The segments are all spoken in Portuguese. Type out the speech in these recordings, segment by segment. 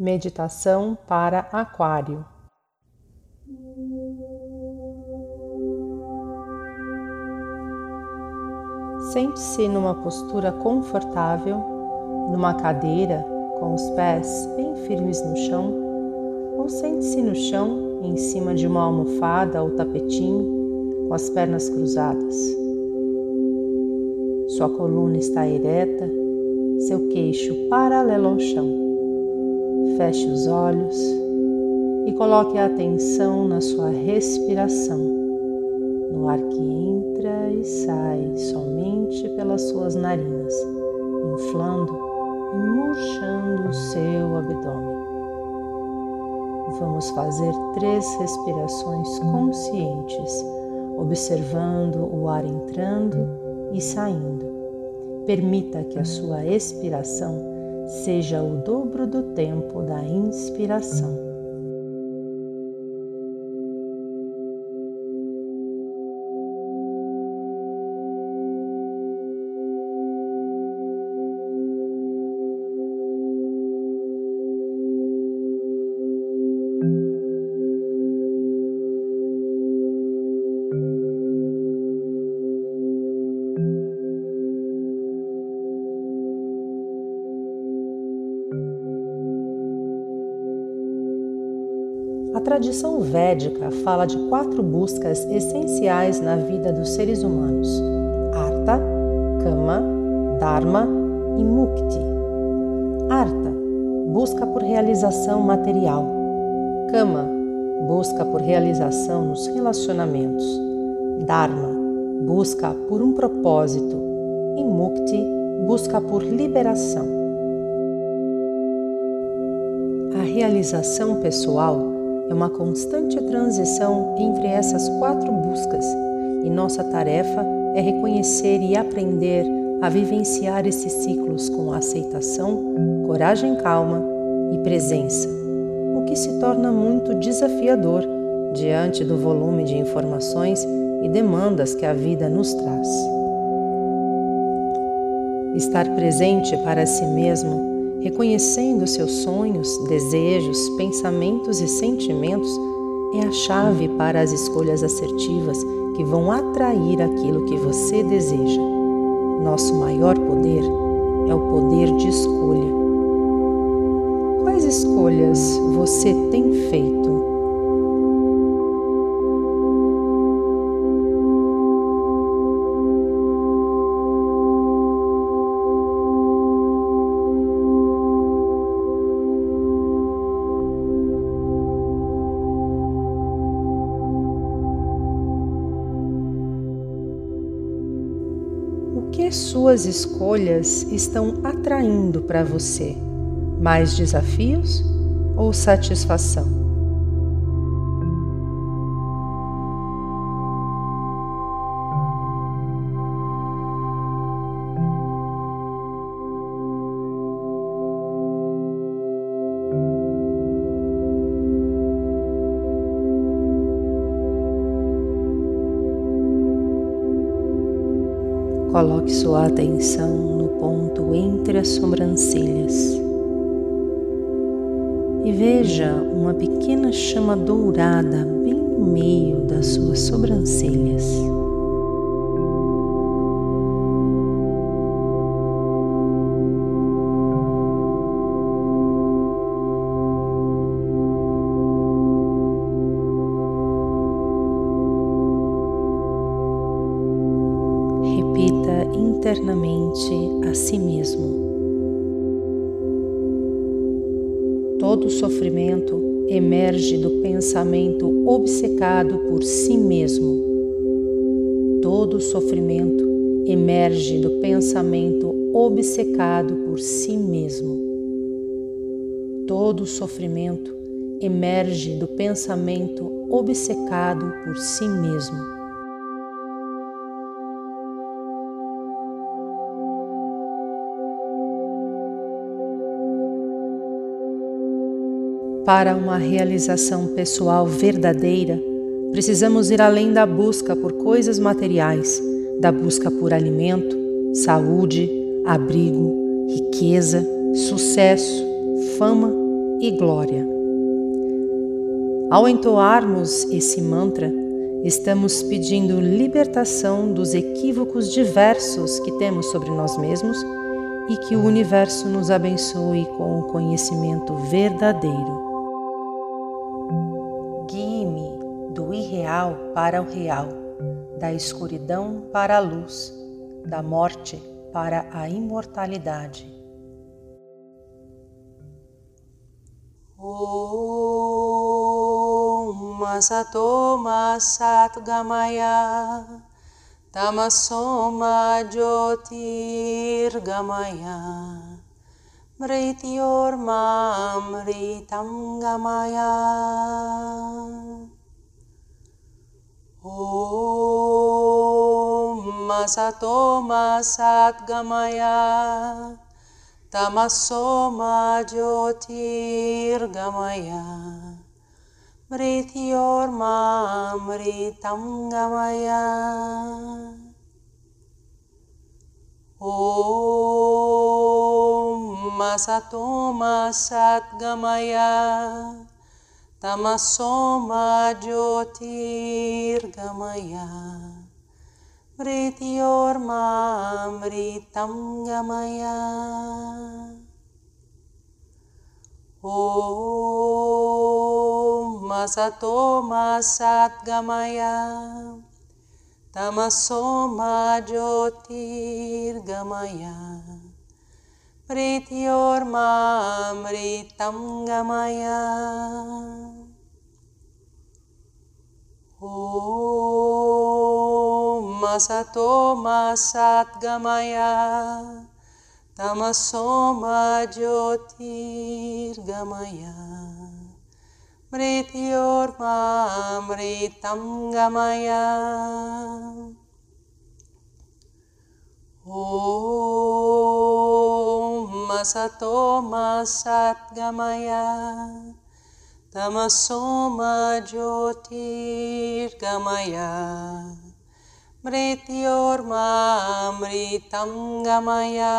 Meditação para Aquário. Sente-se numa postura confortável, numa cadeira com os pés bem firmes no chão, ou sente-se no chão em cima de uma almofada ou tapetinho com as pernas cruzadas. Sua coluna está ereta, seu queixo paralelo ao chão. Feche os olhos e coloque a atenção na sua respiração, no ar que entra e sai somente pelas suas narinas, inflando e murchando o seu abdômen. Vamos fazer três respirações conscientes, observando o ar entrando e saindo. Permita que a sua expiração seja o dobro do tempo da inspiração. Tradição védica fala de quatro buscas essenciais na vida dos seres humanos: Artha, Kama, Dharma e Mukti. Artha busca por realização material. Kama busca por realização nos relacionamentos. Dharma busca por um propósito e Mukti busca por liberação. A realização pessoal é uma constante transição entre essas quatro buscas e nossa tarefa é reconhecer e aprender a vivenciar esses ciclos com aceitação, coragem calma e presença, o que se torna muito desafiador diante do volume de informações e demandas que a vida nos traz. Estar presente para si mesmo reconhecendo seus sonhos, desejos, pensamentos e sentimentos, é a chave para as escolhas assertivas que vão atrair aquilo que você deseja. Nosso maior poder é o poder de escolha. Quais escolhas você tem feito? Que suas escolhas estão atraindo para você? Mais desafios ou satisfação? Coloque sua atenção no ponto entre as sobrancelhas e veja uma pequena chama dourada bem no meio das suas sobrancelhas. Internamente a si mesmo. Todo sofrimento emerge do pensamento obcecado por si mesmo. Todo sofrimento emerge do pensamento obcecado por si mesmo. Todo sofrimento emerge do pensamento obcecado por si mesmo. Para uma realização pessoal verdadeira, precisamos ir além da busca por coisas materiais, da busca por alimento, saúde, abrigo, riqueza, sucesso, fama e glória. Ao entoarmos esse mantra, estamos pedindo libertação dos equívocos diversos que temos sobre nós mesmos e que o universo nos abençoe com o conhecimento verdadeiro. Do irreal para o real, da escuridão para a luz, da morte para a imortalidade. Om Masatoma Satgamaya Tamasoma Jyotirgamaya Mrityormamritam Gamaya Om Masatoma Satgamaya Tamasoma Jyotirgamaya Mrityormamritam Gamaya Om Masatoma Satgamaya Tamasoma Jyotirgamaya. Mrityormamritam Gamaya. Om Masatoma Satgamaya Tamasoma Jyotirgamaya. Mrityormamritam Gamaya Om Masatoma Satgamaya Tamasoma Jyotirgamaya Mrityormamritam Gamaya Om Masatoma Satgamaya Tamasoma Jyotirgamaya Mrityormamritam Gamaya.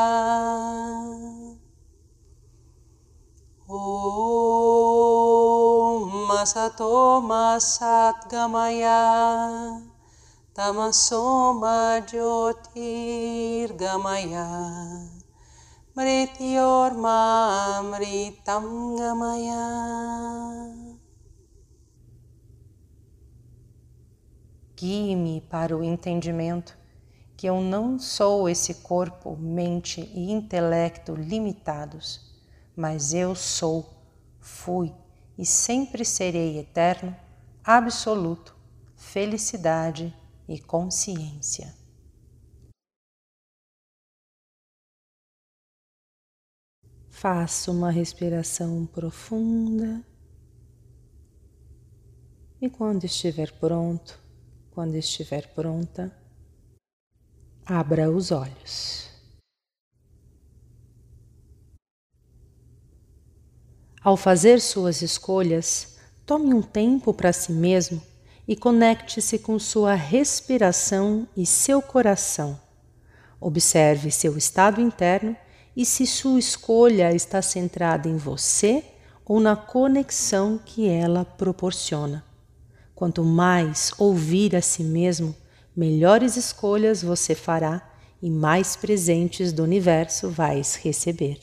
Om Masatoma Satgamaya Tamasoma Jyotirgamaya Mrityormamritam Gamaya Guie-me para o entendimento que eu não sou esse corpo, mente e intelecto limitados, mas eu sou, fui e sempre serei eterno, absoluto, felicidade e consciência. Faça uma respiração profunda e quando estiver pronto, quando estiver pronta, abra os olhos. Ao fazer suas escolhas, tome um tempo para si mesmo e conecte-se com sua respiração e seu coração. Observe seu estado interno e se sua escolha está centrada em você ou na conexão que ela proporciona. Quanto mais ouvir a si mesmo, melhores escolhas você fará e mais presentes do universo vais receber.